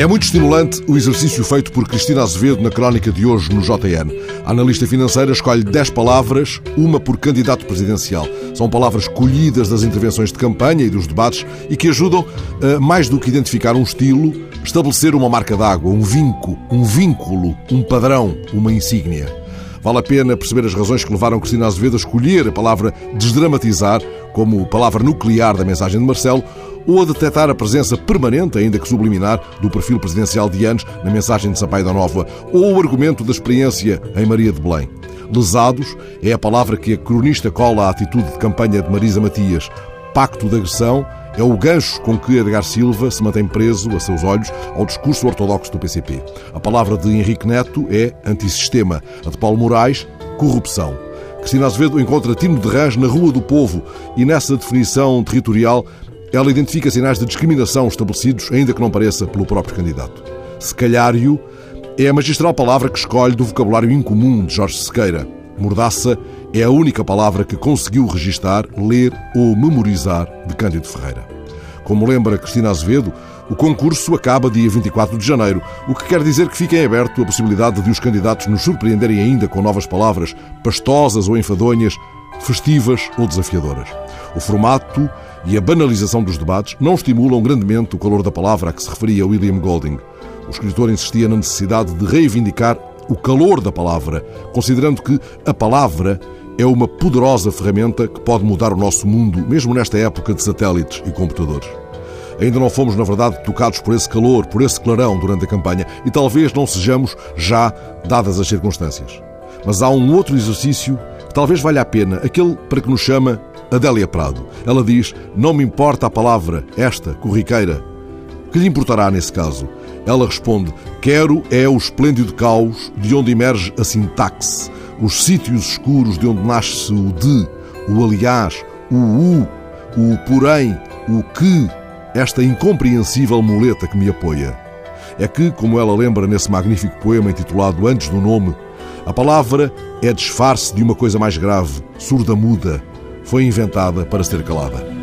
É muito estimulante o exercício feito por Cristina Azevedo na crónica de hoje no JN. A analista financeira escolhe 10 palavras, uma por candidato presidencial. São palavras colhidas das intervenções de campanha e dos debates e que ajudam, a, mais do que identificar um estilo, estabelecer uma marca d'água, um vinco, um vínculo, um padrão, uma insígnia. Vale a pena perceber as razões que levaram Cristina Azevedo a escolher a palavra desdramatizar como palavra nuclear da mensagem de Marcelo ou a detectar a presença permanente, ainda que subliminar, do perfil presidencial de anos na mensagem de Sampaio da Nova ou o argumento da experiência em Maria de Belém. Lesados é a palavra que a cronista cola à atitude de campanha de Marisa Matias. Pacto de agressão é o gancho com que Edgar Silva se mantém preso, a seus olhos, ao discurso ortodoxo do PCP. A palavra de Henrique Neto é antissistema, a de Paulo Moraes, corrupção. Cristina Azevedo encontra Tino de Rãs na Rua do Povo e nessa definição territorial ela identifica sinais de discriminação estabelecidos, ainda que não pareça, pelo próprio candidato. Secalhário é a magistral palavra que escolhe do vocabulário incomum de Jorge Sequeira. Mordaça é a única palavra que conseguiu registar, ler ou memorizar de Cândido Ferreira. Como lembra Cristina Azevedo, o concurso acaba dia 24 de janeiro, o que quer dizer que fica em aberto a possibilidade de os candidatos nos surpreenderem ainda com novas palavras, pastosas ou enfadonhas, festivas ou desafiadoras. O formato e a banalização dos debates não estimulam grandemente o calor da palavra a que se referia William Golding. O escritor insistia na necessidade de reivindicar o calor da palavra, considerando que a palavra é uma poderosa ferramenta que pode mudar o nosso mundo, mesmo nesta época de satélites e computadores. Ainda não fomos, na verdade, tocados por esse calor, por esse clarão durante a campanha e talvez não sejamos já, dadas as circunstâncias. Mas há um outro exercício que talvez valha a pena, aquele para que nos chama Adélia Prado. Ela diz: Não me importa a palavra, esta, corriqueira. Que lhe importará nesse caso? Ela responde: Quero é o esplêndido caos de onde emerge a sintaxe, os sítios escuros de onde nasce o de, o aliás, o u, o porém, o que, esta incompreensível muleta que me apoia. É que, como ela lembra nesse magnífico poema intitulado Antes do Nome, a palavra é disfarce de uma coisa mais grave, surda-muda, foi inventada para ser calada.